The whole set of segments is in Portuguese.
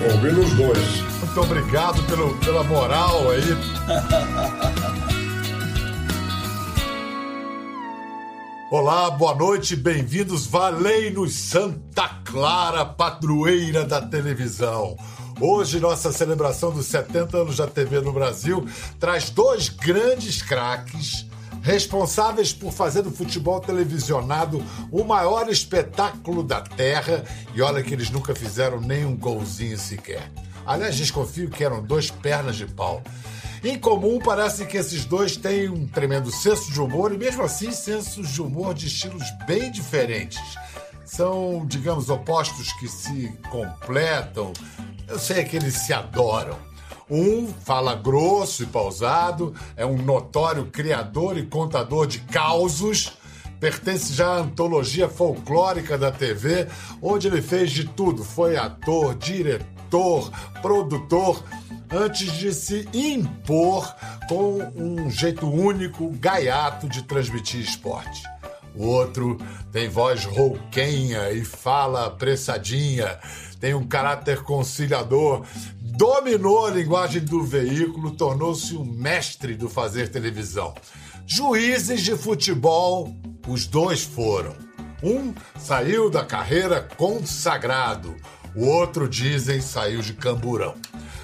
Ouvindo os dois. Muito obrigado pelo, pela moral aí. Olá, boa noite, bem-vindos, Valei-nos Santa Clara, padroeira da televisão. Hoje, nossa celebração dos 70 anos da TV no Brasil traz dois grandes craques responsáveis por fazer do futebol televisionado o maior espetáculo da Terra. E olha que eles nunca fizeram nem um golzinho sequer. Aliás, desconfio que eram dois pernas de pau. Em comum, parece que esses dois têm um tremendo senso de humor e, mesmo assim, sensos de humor de estilos bem diferentes. São, digamos, opostos que se completam. Eu sei que eles se adoram. Um fala grosso e pausado, é um notório criador e contador de causos, pertence já à antologia folclórica da TV, onde ele fez de tudo: foi ator, diretor, produtor, antes de se impor com um jeito único, gaiato de transmitir esporte. O outro tem voz rouquenha e fala apressadinha, tem um caráter conciliador, dominou a linguagem do veículo, tornou-se um mestre do fazer televisão. Juízes de futebol, os dois foram. Um saiu da carreira consagrado, o outro, dizem, saiu de camburão.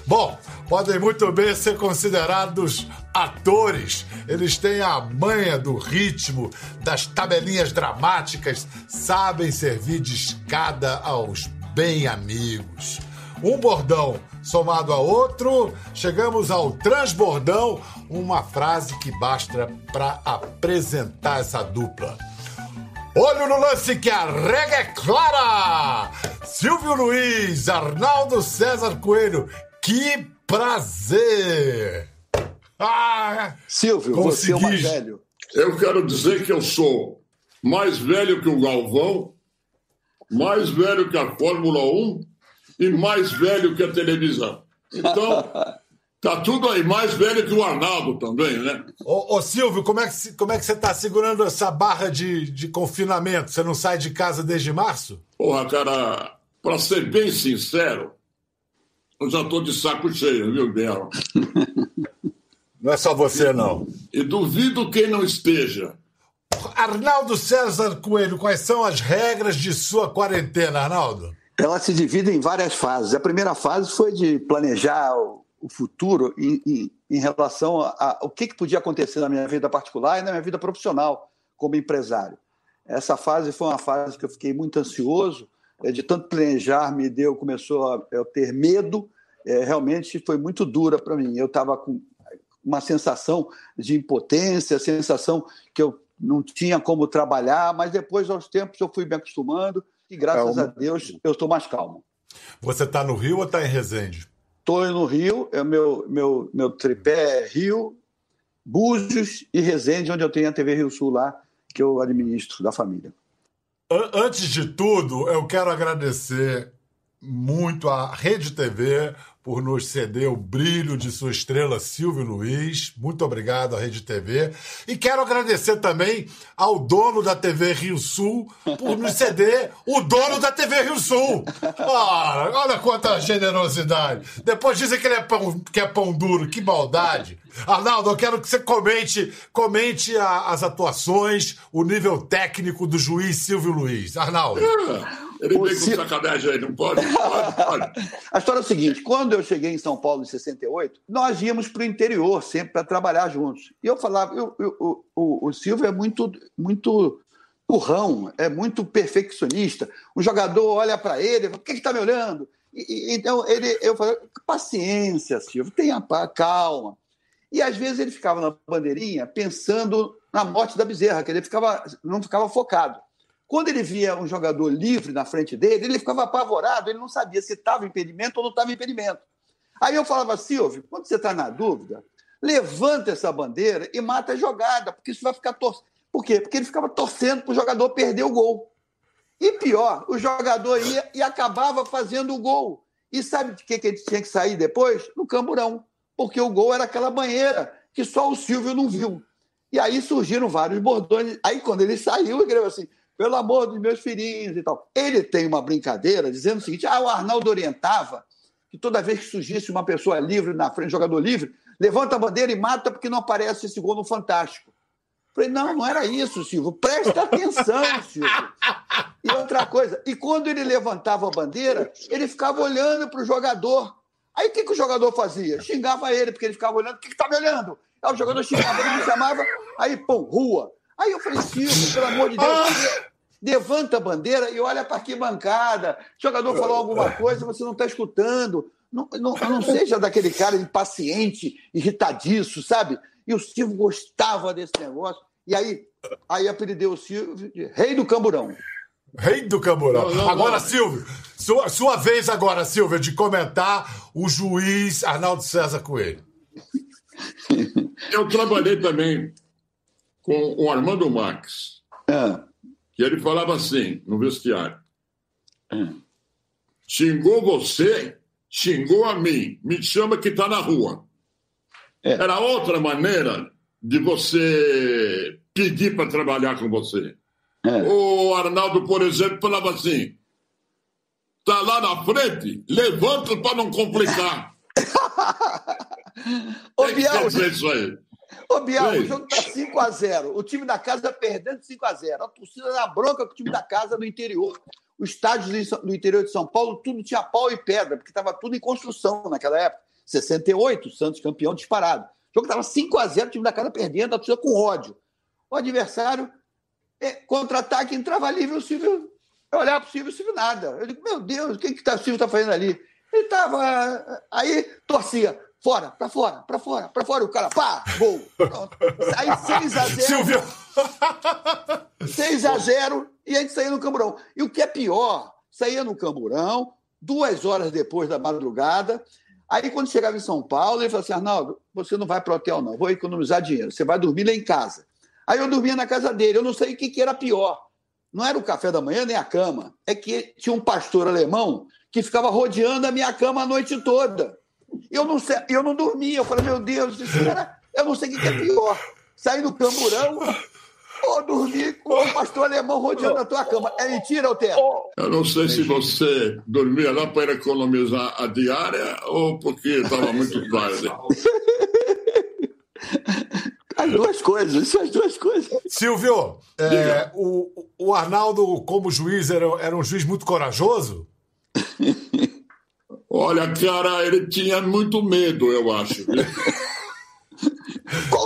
Bom, podem muito bem ser considerados atores. Eles têm a manha do ritmo, das tabelinhas dramáticas, sabem servir de escada aos bem amigos. Um bordão somado a outro, chegamos ao transbordão, uma frase que basta para apresentar essa dupla. Olho no lance que a rega é clara! Silvio Luiz, Arnaldo César Coelho, que prazer! Ah, Silvio, consegui. você é o mais velho. Eu quero dizer que eu sou mais velho que o Galvão, mais velho que a Fórmula 1 e mais velho que a televisão. Então, tá tudo aí, mais velho que o Arnaldo também, né? Ô, ô Silvio, como é, que, como é que você tá segurando essa barra de, de confinamento? Você não sai de casa desde março? Porra, cara, para ser bem sincero, eu já tô de saco cheio, viu, Bel? Não é só você, não. E duvido quem não esteja. Arnaldo César Coelho, quais são as regras de sua quarentena, Arnaldo? Ela se divide em várias fases. A primeira fase foi de planejar o, futuro em, em, em relação a, a, o que, que podia acontecer na minha vida particular e na minha vida profissional como empresário. Essa fase foi uma fase que eu fiquei muito ansioso, é, de tanto planejar, me deu, começou a eu ter medo, é, realmente foi muito dura para mim. Eu estava com uma sensação de impotência, sensação que eu não tinha como trabalhar, mas depois, aos tempos, eu fui me acostumando e graças a Deus eu estou mais calmo. Você está no Rio ou está em Resende? Estou no Rio, é meu, meu, meu tripé é Rio, Búzios e Resende, onde eu tenho a TV Rio Sul lá, que eu administro da família. Antes de tudo, eu quero agradecer muito à Rede TV por nos ceder o brilho de sua estrela Silvio Luiz. Muito obrigado à Rede TV. E quero agradecer também ao dono da TV Rio Sul por nos ceder o dono da TV Rio Sul. Ah, olha quanta generosidade. Depois dizem que ele é pão, que é pão duro. Que maldade. Arnaldo, eu quero que você comente, comente a, as atuações, o nível técnico do juiz Silvio Luiz. Arnaldo. Ele vem com sacanagem aí, não pode? Pode, pode. A história é o seguinte: quando eu cheguei em São Paulo em 68, nós íamos para o interior sempre para trabalhar juntos. E eu falava, eu, eu, eu, o, o Silvio é muito, muito turrão, é muito perfeccionista. O jogador olha para ele, fala, por que está me olhando? E, e, então ele, eu falei, paciência, Silvio, tenha calma. E às vezes ele ficava na bandeirinha pensando na morte da bezerra, que ele ficava, não ficava focado. Quando ele via um jogador livre na frente dele, ele ficava apavorado, ele não sabia se estava impedimento ou não estava impedimento. Aí eu falava, Silvio, quando você está na dúvida, levanta essa bandeira e mata a jogada, porque isso vai ficar torcendo. Por quê? Porque ele ficava torcendo para o jogador perder o gol. E pior, o jogador ia e acabava fazendo o gol. E sabe de que, que ele tinha que sair depois? No camburão. Porque o gol era aquela banheira que só o Silvio não viu. E aí surgiram vários bordões. Aí quando ele saiu, ele escreveu assim: pelo amor dos meus filhinhos e tal. Ele tem uma brincadeira dizendo o seguinte: ah, o Arnaldo orientava que toda vez que surgisse uma pessoa livre na frente, jogador livre, levanta a bandeira e mata porque não aparece esse gol no Fantástico. Falei, não, não era isso, Silvio. Presta atenção, Silvio. E outra coisa, e quando ele levantava a bandeira, ele ficava olhando para o jogador. Aí o que, que o jogador fazia? Xingava ele, porque ele ficava olhando, o que, que tá me olhando? Aí o jogador xingava, ele me chamava, aí, pô, rua. Aí eu falei, Silvio, pelo amor de Deus, levanta a bandeira e olha para que bancada. O jogador falou alguma coisa, você não está escutando. Não, não, não seja daquele cara impaciente, irritadiço, sabe? E o Silvio gostava desse negócio. E aí, aí apelideu o Silvio de Rei do Camburão. Rei do Camburão. Não, não, agora, não. Silvio, sua, sua vez agora, Silvio, de comentar o juiz Arnaldo César Coelho. Eu trabalhei também com o Armando Max. É. Que ele falava assim, no vestiário. É. Xingou você, xingou a mim. Me chama que está na rua. É. Era outra maneira de você pedir para trabalhar com você. É. O Arnaldo, por exemplo, falava assim: tá lá na frente, levanta para não complicar. Ô, Biel, isso aí? Ô, Biel, o jogo tá 5x0. O time da casa perdendo 5x0. A torcida na bronca com o time da casa no interior. Os estádios do interior de São Paulo, tudo tinha pau e pedra, porque estava tudo em construção naquela época. 68, Santos campeão disparado. O jogo estava 5x0, o time da casa perdendo, a torcida com ódio. O adversário, é, contra-ataque, entrava livre, o Silvio. Eu olhava para o Silvio, o Silvio nada. Eu digo, meu Deus, o que, que tá, o Silvio está fazendo ali? Ele estava. Aí torcia fora, pra fora, pra fora, pra fora. O cara, pá, gol. Pronto. Aí 6x0. Silvio! 6x0 e a gente saía no Camburão. E o que é pior, saía no Camburão, duas horas depois da madrugada. Aí, quando chegava em São Paulo, ele falou assim: Arnaldo, você não vai para o hotel, não, vou economizar dinheiro, você vai dormir lá em casa. Aí eu dormia na casa dele, eu não sei o que, que era pior. Não era o café da manhã nem a cama. É que tinha um pastor alemão que ficava rodeando a minha cama a noite toda. Eu não, sei, eu não dormia. Eu falei, meu Deus, isso era, eu não sei o que é pior. Sair do camburão ou dormir com o pastor alemão rodeando a tua cama. É mentira, Otero? Eu não sei se você dormia lá para economizar a diária ou porque estava muito tarde. As duas coisas, as duas coisas. Silvio, é, o, o Arnaldo, como juiz, era, era um juiz muito corajoso? Olha, cara, ele tinha muito medo, eu acho.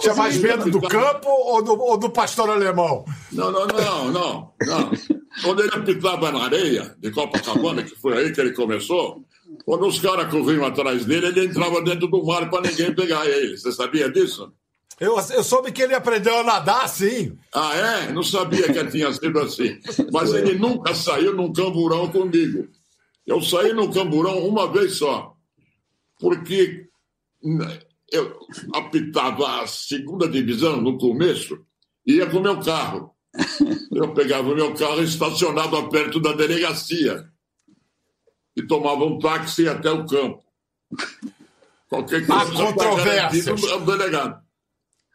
tinha mais medo do campo ou do, ou do pastor alemão? Não, não, não, não, não. Quando ele apitava na areia de Copacabana, que foi aí que ele começou, quando os caras corriam atrás dele, ele entrava dentro do mar para ninguém pegar ele. Você sabia disso? Eu, eu soube que ele aprendeu a nadar, sim. Ah, é? Não sabia que tinha sido assim. Mas ele nunca saiu num camburão comigo. Eu saí no Camburão uma vez só, porque eu apitava a segunda divisão no começo, ia com o meu carro. Eu pegava o meu carro estacionado perto da delegacia e tomava um táxi até o campo. Qualquer coisa. Há controvérsias. O delegado.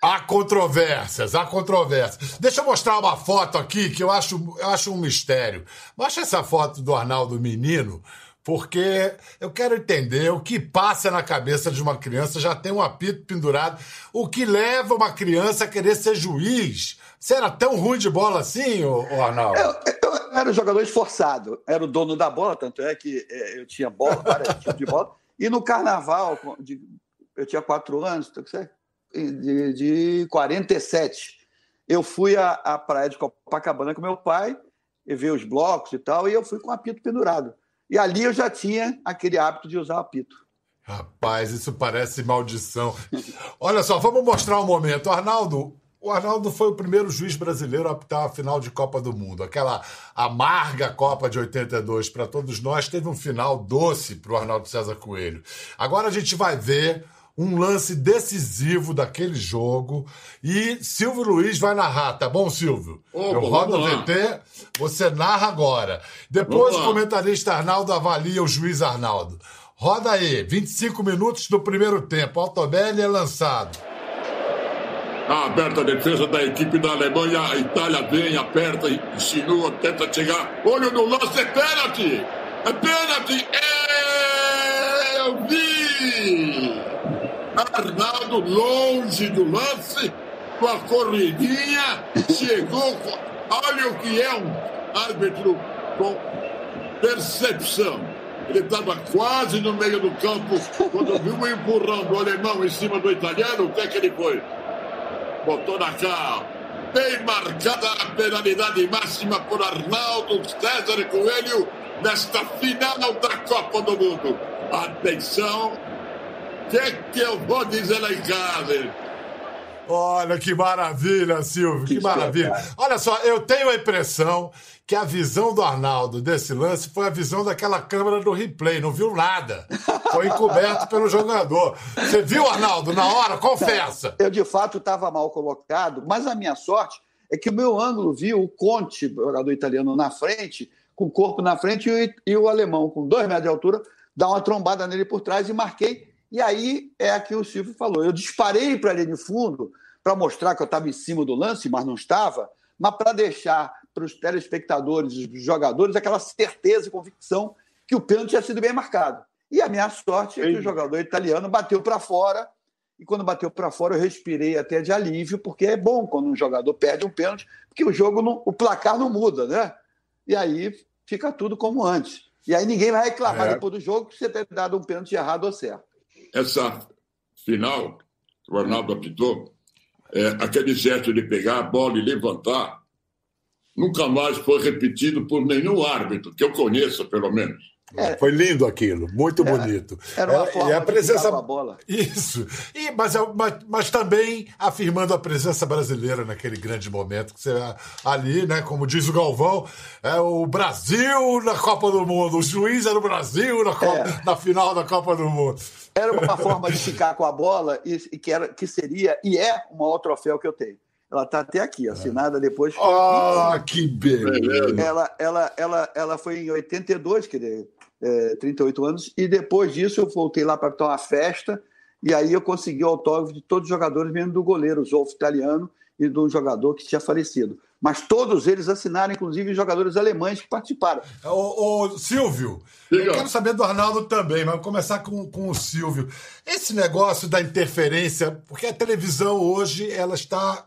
Há controvérsias, há controvérsias. Deixa eu mostrar uma foto aqui que eu acho, eu acho um mistério. Mostra essa foto do Arnaldo Menino, porque eu quero entender o que passa na cabeça de uma criança, já tem um apito pendurado, o que leva uma criança a querer ser juiz. Você era tão ruim de bola assim, ô Arnaldo? Eu, eu, era um jogador esforçado, era o dono da bola, tanto é que é, eu tinha bola, vários tipos de bola. E no carnaval, eu tinha quatro anos, tá certo? De, de 47. Eu fui à, à praia de Copacabana com meu pai, e ver os blocos e tal, e eu fui com apito pendurado. E ali eu já tinha aquele hábito de usar apito. Rapaz, isso parece maldição. Olha só, vamos mostrar um momento. Arnaldo, o Arnaldo foi o primeiro juiz brasileiro a apitar a final de Copa do Mundo. Aquela amarga Copa de 82 para todos nós teve um final doce para o Arnaldo César Coelho. Agora a gente vai ver um lance decisivo daquele jogo. E Silvio Luiz vai narrar, tá bom, Silvio? Opa, Eu rodo o VT, você narra agora. Depois o comentarista Arnaldo avalia o juiz Arnaldo. Roda aí, 25 minutos do primeiro tempo. Altobelli é lançado. A aberta a defesa da equipe da Alemanha. A Itália vem, aperta, insinua, tenta chegar. Olho no lance, é pênalti! É pênalti! É E Arnaldo, longe do lance, com a corridinha, chegou. Olha o que é um árbitro com percepção. Ele estava quase no meio do campo quando viu um empurrão do alemão em cima do italiano. O que é que ele foi? Botou na cara. Bem marcada a penalidade máxima por Arnaldo César Coelho nesta final da Copa do Mundo. Atenção, que, é que eu vou dizer lá em casa? Olha que maravilha, Silvio, que, que maravilha. Olha só, eu tenho a impressão que a visão do Arnaldo desse lance foi a visão daquela câmera do replay, não viu nada. Foi encoberto pelo jogador. Você viu, Arnaldo, na hora? Confessa. Eu, de fato, estava mal colocado, mas a minha sorte é que o meu ângulo viu o Conte, jogador italiano, na frente, com o corpo na frente, e, e o alemão, com dois metros de altura, dá uma trombada nele por trás e marquei e aí é a que o Silvio falou. Eu disparei para a linha de fundo para mostrar que eu estava em cima do lance, mas não estava, mas para deixar para os telespectadores, os jogadores, aquela certeza e convicção que o pênalti tinha sido bem marcado. E a minha sorte é que o jogador italiano bateu para fora, e quando bateu para fora eu respirei até de alívio, porque é bom quando um jogador perde um pênalti, porque o jogo, não, o placar não muda, né? E aí fica tudo como antes. E aí ninguém vai reclamar é. depois do jogo que você ter dado um pênalti errado ou certo essa final que o Arnaldo apitou, é, aquele gesto de pegar a bola e levantar, nunca mais foi repetido por nenhum árbitro, que eu conheça, pelo menos. É. Foi lindo aquilo, muito era, bonito. Era uma forma e a presença a bola. Isso. E, mas, é mas, mas, também afirmando a presença brasileira naquele grande momento que você ali, né, como diz o Galvão, é o Brasil na Copa do Mundo, o juiz era o Brasil na, Copa, é. na final da Copa do Mundo. Era uma forma de ficar com a bola e, e, que, era, que seria e é o maior troféu que eu tenho. Ela está até aqui, assinada depois. Ah, oh, que beleza! Ela, ela, ela, ela foi em 82, quer dizer, é, 38 anos, e depois disso eu voltei lá para ter uma festa, e aí eu consegui o autógrafo de todos os jogadores, mesmo do goleiro, o Zolfo Italiano, e do jogador que tinha falecido. Mas todos eles assinaram, inclusive os jogadores alemães que participaram. Ô, ô Silvio, eu quero saber do Arnaldo também, mas vou começar com, com o Silvio. Esse negócio da interferência, porque a televisão hoje ela está.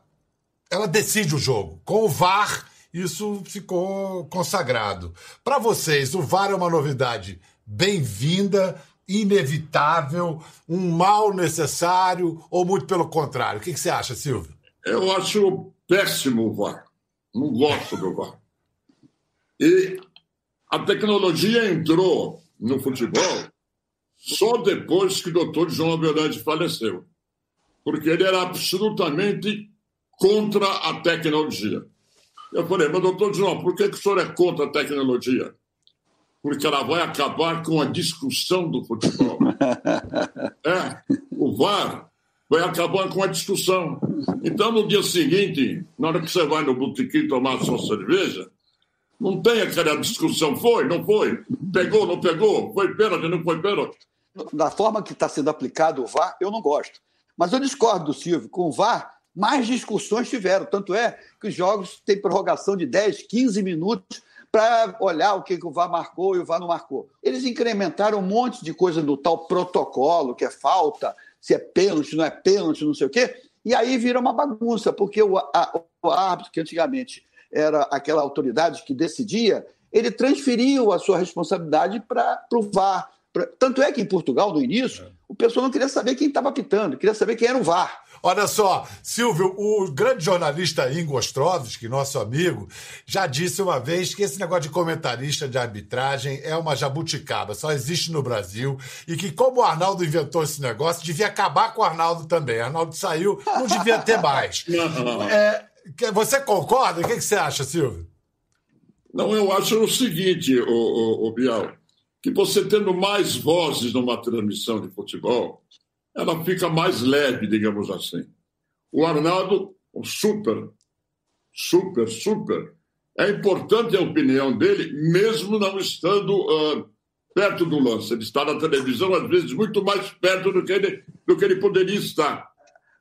Ela decide o jogo. Com o VAR isso ficou consagrado. Para vocês, o VAR é uma novidade bem-vinda, inevitável, um mal necessário ou muito pelo contrário? O que, que você acha, Silvio? Eu acho péssimo o VAR. Não gosto do VAR. E a tecnologia entrou no futebol só depois que o doutor João Abelante faleceu. Porque ele era absolutamente contra a tecnologia. Eu falei, mas doutor João, por que, que o senhor é contra a tecnologia? Porque ela vai acabar com a discussão do futebol. é, o VAR vai acabar com a discussão. Então, no dia seguinte, na hora que você vai no botequim tomar sua cerveja, não tem aquela discussão. Foi, não foi? Pegou, não pegou? Foi pênalti, não foi pênalti? Da forma que está sendo aplicado o VAR, eu não gosto. Mas eu discordo do Silvio. Com o VAR, mais discussões tiveram. Tanto é que os jogos têm prorrogação de 10, 15 minutos para olhar o que o VAR marcou e o VAR não marcou. Eles incrementaram um monte de coisa no tal protocolo, que é falta, se é pênalti, não é pênalti, não sei o quê, e aí vira uma bagunça, porque o, a, o árbitro, que antigamente era aquela autoridade que decidia, ele transferiu a sua responsabilidade para o VAR. Pra... Tanto é que em Portugal, no início, é. o pessoal não queria saber quem estava pitando, queria saber quem era o VAR. Olha só, Silvio, o grande jornalista Ingo Ostrovski, nosso amigo, já disse uma vez que esse negócio de comentarista de arbitragem é uma jabuticaba, só existe no Brasil, e que como o Arnaldo inventou esse negócio, devia acabar com o Arnaldo também. O Arnaldo saiu, não devia ter mais. É, você concorda? O que, você acha, Silvio? Não, eu acho o seguinte, o, o, o Bial, que você tendo mais vozes numa transmissão de futebol, ela fica mais leve, digamos assim. O Arnaldo, super, super, super. É importante a opinião dele, mesmo não estando uh, perto do lance. Ele está na televisão, às vezes, muito mais perto do que ele, do que ele poderia estar.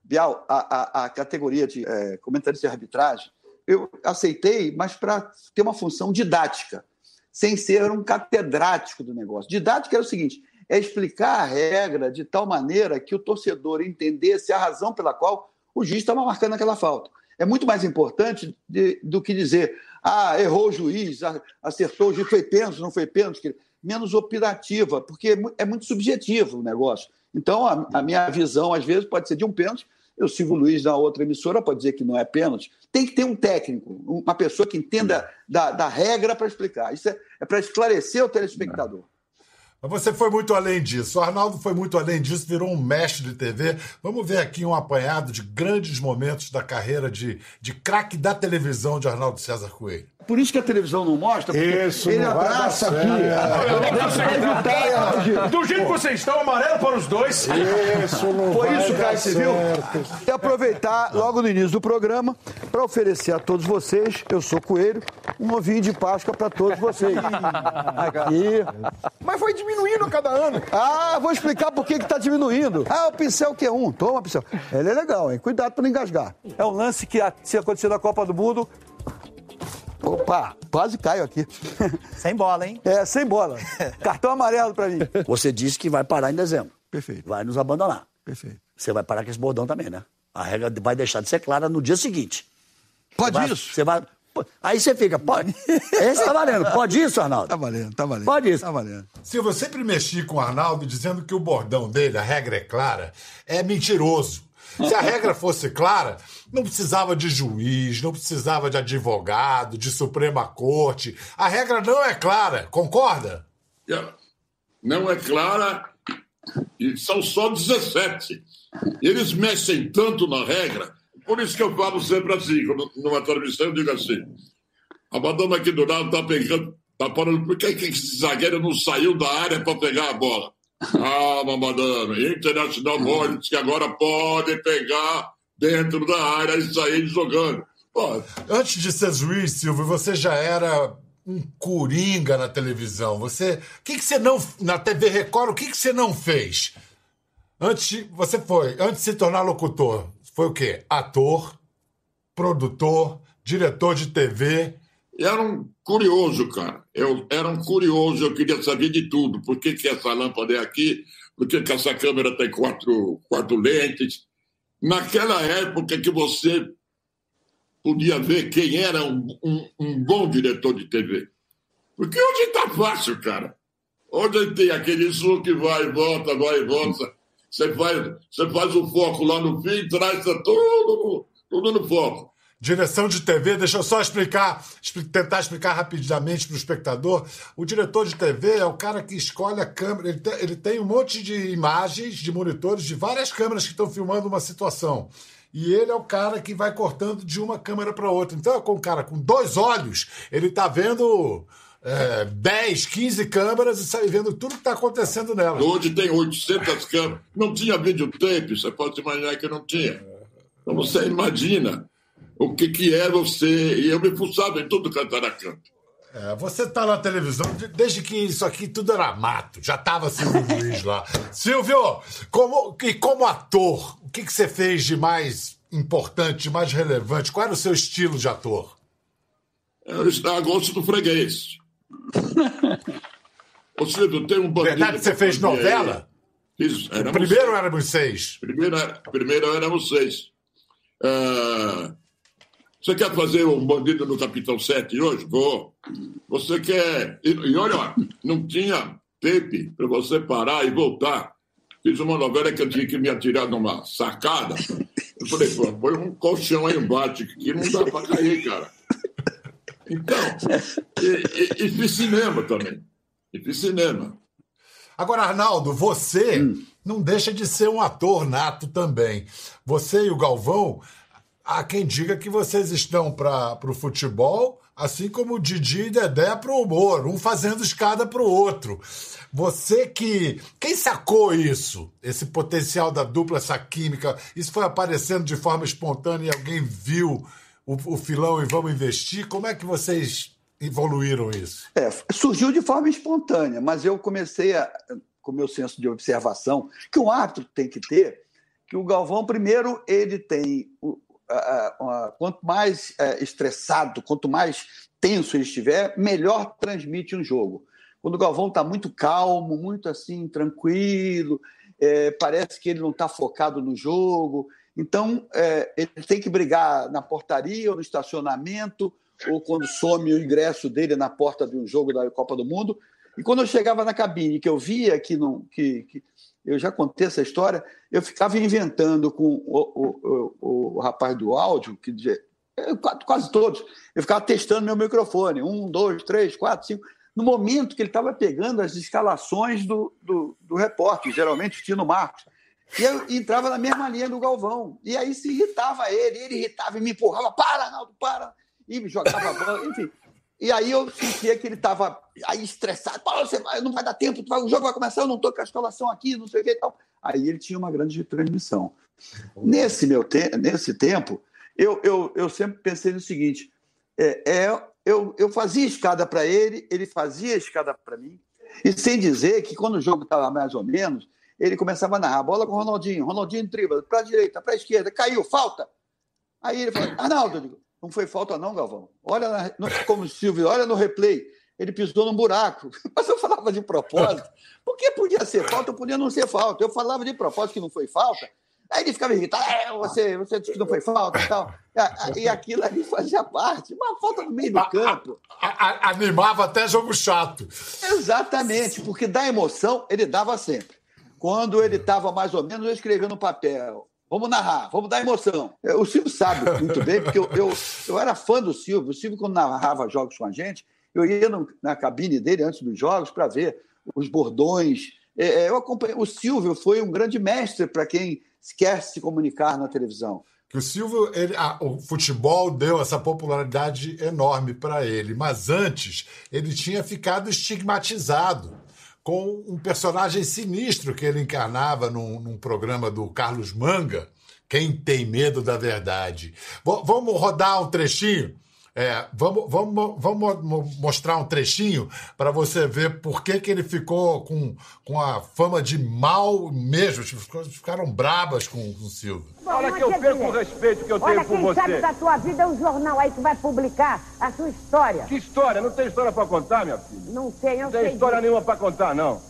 Bial, a, a, a categoria de é, comentarista de arbitragem, eu aceitei, mas para ter uma função didática, sem ser um catedrático do negócio. Didática era o seguinte: é explicar a regra de tal maneira que o torcedor entendesse a razão pela qual o juiz estava marcando aquela falta. É muito mais importante de, do que dizer, ah, errou o juiz, acertou o juiz, foi pênalti, não foi pênalti. Menos operativa, porque é, é muito subjetivo o negócio. Então, a, a minha visão, às vezes, pode ser de um pênalti, o Silvio Luiz, na outra emissora, pode dizer que não é pênalti. Tem que ter um técnico, uma pessoa que entenda da, da regra para explicar. Isso é, é para esclarecer o telespectador. Você foi muito além disso. O Arnaldo foi muito além disso, virou um mestre de TV. Vamos ver aqui um apanhado de grandes momentos da carreira de, de craque da televisão de Arnaldo César Coelho. Por isso que a televisão não mostra. Isso, ele abraça aqui. Do jeito que vocês estão, amarelo para os dois. Isso, não Foi isso, Caio, você viu? E aproveitar logo no início do programa para oferecer a todos vocês, eu sou Coelho, um ovinho de Páscoa para todos vocês. Aqui. Mas foi diminuindo a cada ano. Ah, vou explicar por que está diminuindo. Ah, o pincel que é um. Toma, pincel. Ele é legal, hein? Cuidado para não engasgar. É um lance que, se acontecer na Copa do Mundo. Opa, quase caio aqui. Sem bola, hein? É, sem bola. Cartão amarelo para mim. Você disse que vai parar em dezembro. Perfeito, Vai nos abandonar. perfeito. Você vai parar com esse bordão também, né? A regra vai deixar de ser clara no dia seguinte. Pode Vai- isso? Você vai. Aí você fica, pode. Esse tá valendo. Pode isso, Arnaldo? Tá valendo, tá valendo. Pode isso. Tá valendo. Silvio, eu sempre mexi com o Arnaldo dizendo que o bordão dele, a regra é clara, é mentiroso. Se a regra fosse clara, não precisava de juiz, não precisava de advogado, de Suprema Corte. A regra não é clara, concorda? Não é clara e são só 17. Eles mexem tanto na regra, por isso que eu falo sempre assim, numa transmissão eu digo assim, a madama aqui do lado tá pegando, tá parando, por que que esse zagueiro não saiu da área para pegar a bola? Calma, madame, Internacional Mole que agora pode pegar dentro da área e sair jogando. Pô, Antes de ser juiz, Silvio, você já era um coringa na televisão. Você, o que, que você não na TV Record? O que, que você não fez? Antes, de- você foi, antes de se tornar locutor, foi o quê? Ator, produtor, diretor de TV. era um curioso, cara. Eu era um curioso, eu queria saber de tudo. Por que, que essa lâmpada é aqui? Por que, que essa câmera tem quatro, quatro lentes? Naquela época que você podia ver quem era um, um, um bom diretor de TV. Porque hoje está fácil, cara. Hoje tem aquele zoom que vai e volta, vai e volta. Você faz, você faz o foco lá no fim, traz tá tudo, tudo no foco. Direção de TV, deixa eu só explicar, expli- tentar explicar rapidamente para o espectador. O diretor de TV é o cara que escolhe a câmera. Ele tem, ele tem um monte de imagens, de monitores, de várias câmeras que estão filmando uma situação. E ele é o cara que vai cortando de uma câmera para outra. Então, é com um cara com dois olhos, ele está vendo é, 10, 15 câmeras e sai vendo tudo que está acontecendo nelas. Hoje tem 800 câmeras. Não tinha videotape, você pode imaginar que não tinha. Então você imagina o que, que é você. E eu me fuçava em tudo canto era canto. É, você está na televisão de- desde que isso aqui tudo era mato. Já estava Silvio Luiz lá. Silvio, como, e como ator, o que, que você fez de mais importante, de mais relevante? Qual era o seu estilo de ator? Eu estava a gosto do freguês. Ô Silvio, tem um bandido. Verdade que você fez novela? Fiz, éramos Primeiro éramos seis. Primeiro, primeiro éramos seis. Ah, você quer fazer um bandido no Capitão 7 hoje? Vou. Você quer. E, e olha, não tinha tape para você parar e voltar. Fiz uma novela que eu tinha que me atirar numa sacada. Eu falei, pô, põe um colchão aí embaixo, que não dá para cair, cara. Então, e, e, e fiz cinema também. E fiz cinema. Agora, Arnaldo, você não deixa de ser um ator nato também. Você e o Galvão, há quem diga que vocês estão para o futebol, assim como o Didi e Dedé para o humor, um fazendo escada para o outro. Você que. Quem sacou isso? Esse potencial da dupla, essa química? Isso foi aparecendo de forma espontânea e alguém viu o, o filão e vamos investir? Como é que vocês evoluíram isso? É, surgiu de forma espontânea, mas eu comecei a, com o meu senso de observação, que um árbitro tem que ter, que o Galvão, primeiro, ele tem. o- quanto mais é, estressado, quanto mais tenso ele estiver, melhor transmite um jogo. quando o Galvão está muito calmo, muito assim, tranquilo, é, parece que ele não está focado no jogo. Então, é, ele tem que brigar na portaria ou no estacionamento, ou quando some o ingresso dele na porta de um jogo da Copa do Mundo. E quando eu chegava na cabine, que eu via que, não, que, que eu já contei essa história, eu ficava inventando com o, o, o, o rapaz do áudio, que quase todos, eu ficava testando meu microfone, um, dois, três, quatro, cinco, no momento que ele estava pegando as escalações do, do, do repórter, geralmente Tino Marcos. E eu entrava na mesma linha do Galvão. E aí se irritava ele, ele irritava e me empurrava, para, Arnaldo, para, e me jogava a bola, enfim. E aí eu sentia que ele estava aí estressado, você vai, não vai dar tempo, o jogo vai começar, eu não estou com a escalação aqui, não sei o que e tal. Aí ele tinha uma grande transmissão. Nesse meu te nesse tempo, eu, eu, eu sempre pensei no seguinte: é, é eu, eu fazia escada para ele, ele fazia escada para mim, e sem dizer que quando o jogo estava mais ou menos, ele começava a narrar, bola com o Ronaldinho, Ronaldinho dribla, para a direita, para a esquerda, caiu, falta. Aí ele falou, Arnaldo, eu digo, não foi falta não, Galvão. Olha, na, no, como o Silvio, olha no replay, ele pisou num buraco. Mas eu falava de propósito, porque podia ser falta, podia não ser falta. Eu falava de propósito que não foi falta, Aí ele ficava irritado, é, você, você disse que não foi falta e tal. E aquilo ali fazia parte, uma falta no meio do campo. A, a, animava até jogo chato. Exatamente, porque da emoção ele dava sempre. Quando ele estava mais ou menos, eu escrevia no papel. Vamos narrar, vamos dar emoção. O Silvio sabe muito bem, porque eu, eu, eu era fã do Silvio. O Silvio, quando narrava jogos com a gente, eu ia no, na cabine dele antes dos jogos para ver os bordões. É, é, eu acompanhei. O Silvio foi um grande mestre para quem quer se comunicar na televisão. Que o Silvio, ele, ah, o futebol deu essa popularidade enorme para ele, mas antes ele tinha ficado estigmatizado com um personagem sinistro que ele encarnava num, num programa do Carlos Manga, Quem Tem Medo da Verdade. V vamos rodar um trechinho é, vamos, vamos, vamos mostrar um trechinho para você ver por que, que ele ficou com, com a fama de mal mesmo. Ficaram brabas com, com o Silvio. Olha que eu perco o respeito que eu tenho por você. Olha, quem sabe da tua vida é um jornal aí que vai publicar a sua história. Que história? Não tem história para contar, minha filha? Não tem, eu não sei. Não tem história nenhuma para contar, não.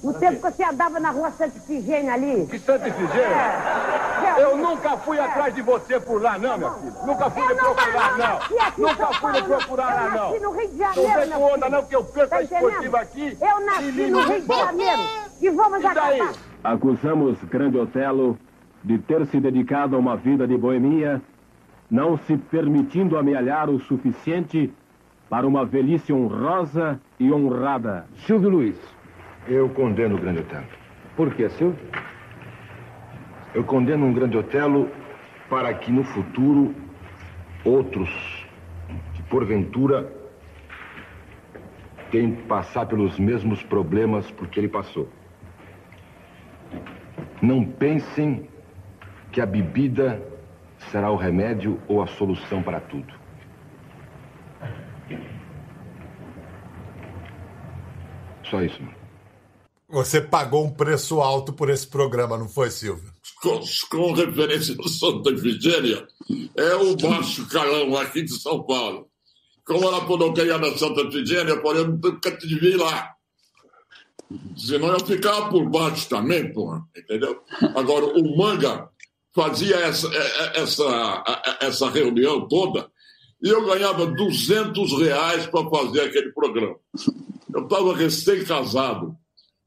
No tempo que você andava na rua Santa Ifigênia ali. Que Santa Ifigênia? É. Eu nunca fui é. atrás de você por lá, não, minha filha. Nunca fui lhe procurar, não. Nunca fui lhe procurar lá, não. Eu nasci no Rio de Janeiro. Não vem com onda, não, que eu perco tá a esportiva aqui. Eu nasci no Rio de Janeiro. E vamos e acabar. Acusamos Grande Otelo de ter se dedicado a uma vida de boemia, não se permitindo amealhar o suficiente para uma velhice honrosa e honrada. Silvio Luiz. Eu condeno o Grande Otelo. Por que, Silvio? Eu condeno um Grande Otelo para que no futuro outros, que porventura tenham que passar pelos mesmos problemas porque ele passou. Não pensem que a bebida será o remédio ou a solução para tudo. Só isso, mano. Você pagou um preço alto por esse programa, não foi, Silvio? Com, com referência ao Santa Efigênia, é o baixo calão aqui de São Paulo. Como ela falou que ia na Santa Efigênia, porém, nunca te vi lá. Senão eu ficava por baixo também, porra, entendeu? Agora, o Manga fazia essa, é, é, essa, essa reunião toda e eu ganhava 200 reais para fazer aquele programa. Eu estava recém-casado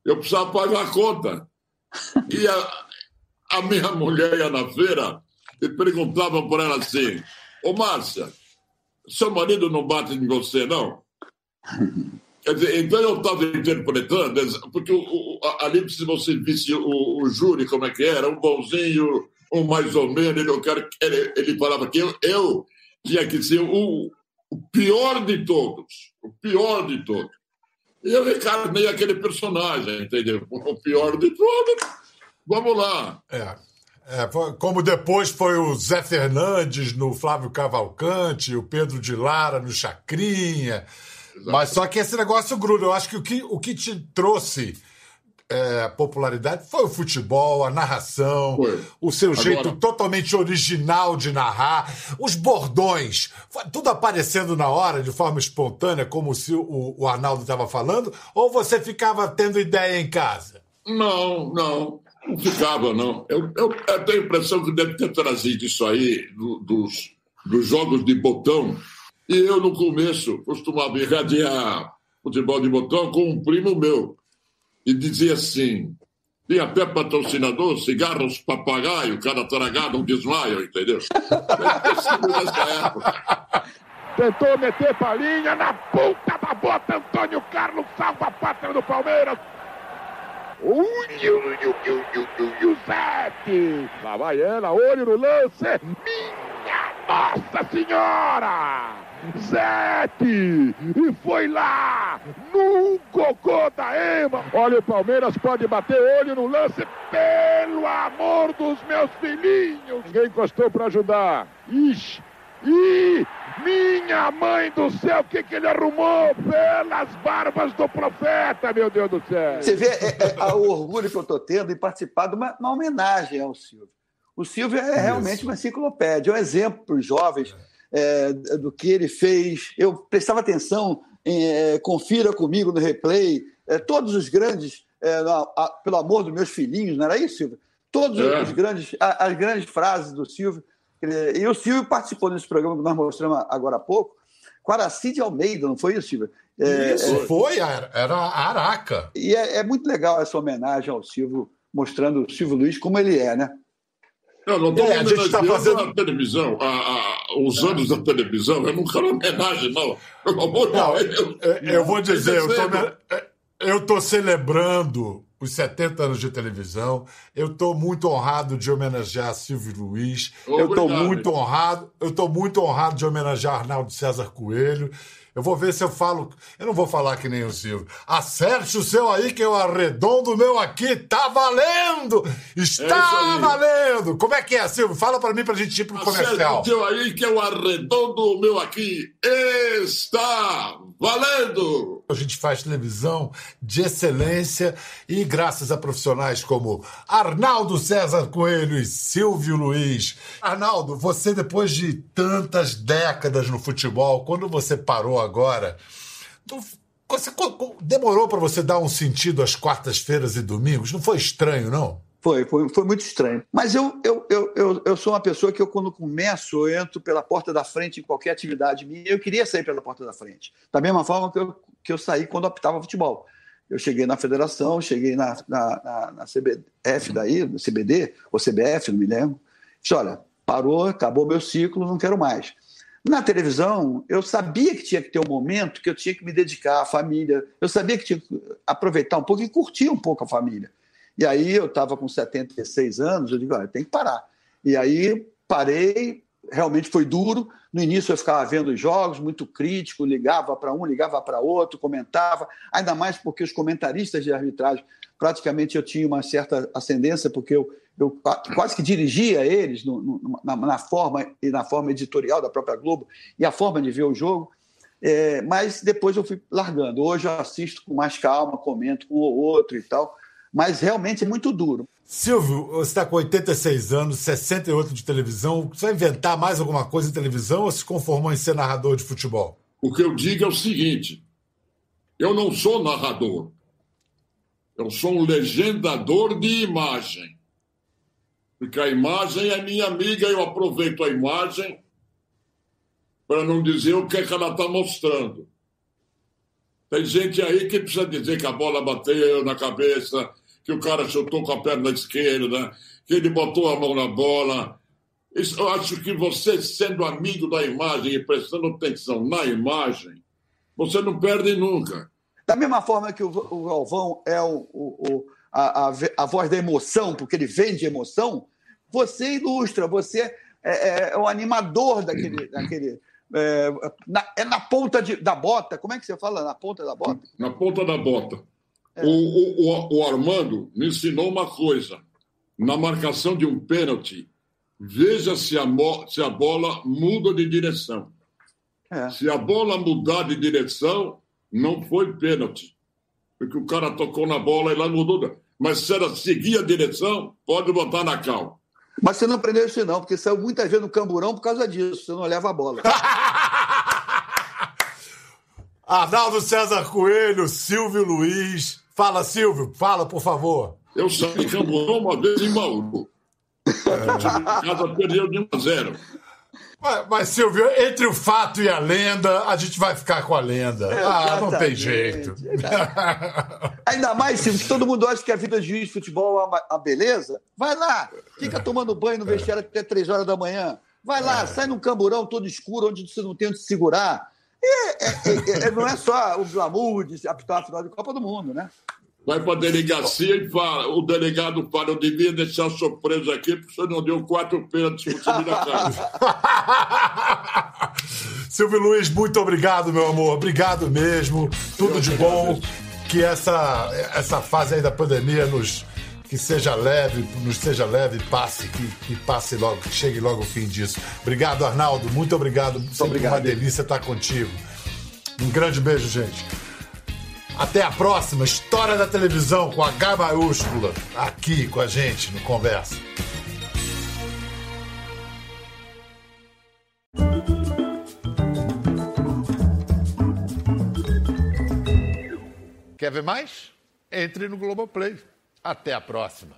eu precisava pagar a conta. E a, a minha mulher ia na feira e perguntava por ela assim: Ô Márcia, seu marido não bate em você, não? Dizer, então eu estava interpretando, porque o, o, ali, se você visse o, o júri, como é que era, um bonzinho, um mais ou menos, ele, eu quero, ele, ele falava que eu, eu tinha que ser o, o pior de todos, o pior de todos. E eu encarnei aquele personagem, entendeu? O pior de tudo. Vamos lá. É. É, como depois foi o Zé Fernandes no Flávio Cavalcante, o Pedro de Lara no Chacrinha. Exato. Mas só que esse negócio gruda. Eu acho que o que, o que te trouxe é, popularidade foi o futebol, a narração, Foi. o seu Agora- jeito totalmente original de narrar, os bordões, tudo aparecendo na hora, de forma espontânea, como se o, o Arnaldo estava falando, ou você ficava tendo ideia em casa? Não, não, não ficava, não. Eu, eu, eu tenho a impressão que deve ter trazido isso aí do- dos, dos jogos de botão. E eu, no começo, costumava irradiar futebol de botão com um primo meu. E dizia assim: tinha até patrocinador, cigarros papagaio, cada tragada um desmaio, entendeu? Tentou meter palhinha na ponta da bota. Antônio Carlos salva a pátria do Palmeiras. Ui, sete. Lá vai ela, olho no lance. Minha Nossa Senhora! Sete! E foi lá! No cocô da Ema! Olha, o Palmeiras pode bater olho no lance. Pelo amor dos meus filhinhos! Ninguém encostou para ajudar. Ixi! Ih! Minha mãe do céu, o que, que ele arrumou? Pelas barbas do profeta, meu Deus do céu! Você vê é, é, a- o orgulho que eu estou tendo em participar de uma, uma homenagem ao Silvio. O Silvio é realmente uma enciclopédia, é um exemplo para os jovens é, do que ele fez. Eu prestava atenção, em, é, confira comigo no replay, é, todos os grandes, é, na- a- pelo amor dos meus filhinhos, não era isso, Silvio? Todos É. os grandes, a- as grandes frases do Silvio. E o Silvio participou desse programa que nós mostramos agora há pouco, com Aracide Almeida, não foi isso, Silvio? É, Isso foi, a- era a Araca. e é, é muito legal essa homenagem ao Silvio, mostrando o Silvio Luiz como ele é, né? Eu não estou É, a gente tá fazendo- a televisão, a- a- os anos da televisão. Eu não quero homenagem, não. Pelo amor de Não, Deus. eu, eu vou dizer, eu eu tô celebrando os 70 anos de televisão. Eu estou muito honrado de homenagear Silvio Luiz. eu estou Obrigado. muito honrado. Eu estou muito honrado de homenagear Arnaldo César Coelho. Eu vou ver se eu falo. Eu não vou falar que nem o Silvio. Acerte o seu aí, que eu arredondo o meu aqui. Tá valendo! É Está aí. valendo! Como é que é, Silvio? Fala pra mim pra gente ir pro comercial. Acerte o teu aí que eu arredondo o meu aqui. Está valendo! A gente faz televisão de excelência e graças a profissionais como Arnaldo César Coelho e Silvio Luiz. Arnaldo, você depois de tantas décadas no futebol, quando você parou agora, você, demorou para você dar um sentido às quartas-feiras e domingos? Não foi estranho, não? Foi, foi, foi muito estranho. Mas eu, eu, eu, eu, eu sou uma pessoa que, eu, quando começo, eu entro pela porta da frente em qualquer atividade minha. Eu queria sair pela porta da frente. Da mesma forma que eu, que eu saí quando optava futebol. Eu cheguei na federação, cheguei na, na, na, na CBF daí, no CBD, ou CBF, não me lembro. Disse, olha, parou, acabou meu ciclo, não quero mais. Na televisão, eu sabia que tinha que ter um momento que eu tinha que me dedicar à família. Eu sabia que tinha que aproveitar um pouco e curtir um pouco a família. E aí eu estava com 76 anos, eu digo, olha, tem que parar. E aí parei, realmente foi duro. No início eu ficava vendo os jogos, muito crítico, ligava para um, ligava para outro, comentava, ainda mais porque os comentaristas de arbitragem, praticamente eu tinha uma certa ascendência, porque eu, eu qua- quase que dirigia eles no- no- na, na forma e na forma editorial da própria Globo e a forma de ver o jogo. É, mas depois eu fui largando. Hoje eu assisto com mais calma, comento com um ou outro e tal, mas realmente é muito duro. Silvio, você está com 86 anos, 68 de televisão. Você vai inventar mais alguma coisa em televisão ou se conformou em ser narrador de futebol? O que eu digo é o seguinte: eu não sou narrador. Eu sou um legendador de imagem. Porque a imagem é minha amiga, eu aproveito a imagem para não dizer o que, é que ela está mostrando. Tem gente aí que precisa dizer que a bola bateu na cabeça, que o cara chutou com a perna esquerda, que ele botou a mão na bola. Isso, eu acho que você, sendo amigo da imagem e prestando atenção na imagem, você não perde nunca. Da mesma forma que o, o Galvão é o, o- a, a a voz da emoção, porque ele vende emoção, você ilustra, você é, é- é o animador daquele. daquele é, na, é na ponta de- da bota, como é que você fala? Na ponta da bota? Na ponta da bota. O, o, o, o Armando me ensinou uma coisa. Na marcação de um pênalti, veja se a, se a bola muda de direção. É. Se a bola mudar de direção, não foi pênalti. porque o cara tocou na bola e lá mudou. Mas se ela seguir a direção, pode botar na cal. Mas você não aprendeu isso não, porque saiu muitas vezes no camburão por causa disso, você não leva a bola. Arnaldo César Coelho, Silvio Luiz. Fala, Silvio, fala, por favor. Eu saí de camburão uma vez em Bauru. A casa perdeu de 1 a 0. Mas, mas, Silvio, entre o fato e a lenda, a gente vai ficar com a lenda. ah, não tem jeito. Ainda mais, Silvio, que todo mundo acha que a vida de juiz de futebol é uma, uma beleza. Vai lá, fica tomando banho no vestiário até três horas da manhã. Vai lá, sai num camburão todo escuro, onde você não tem onde se segurar. É, é, é, não é só o glamour de apitar a final de Copa do Mundo, né? Vai para a delegacia e fala, o delegado fala, eu devia deixar surpresa aqui, porque você não deu quatro pênaltis por cima da casa. Silvio Luiz, muito obrigado, meu amor. Obrigado mesmo. Tudo de bom. Que essa, essa fase aí da pandemia nos que seja leve, nos seja leve, passe, que, que passe logo, que chegue logo o fim disso. Obrigado, Arnaldo. Muito obrigado. Sempre obrigado. uma delícia estar contigo. Um grande beijo, gente. Até a próxima. História da televisão com H maiúscula. Aqui com a gente no Conversa. Quer ver mais? Entre no Globoplay. Até a próxima.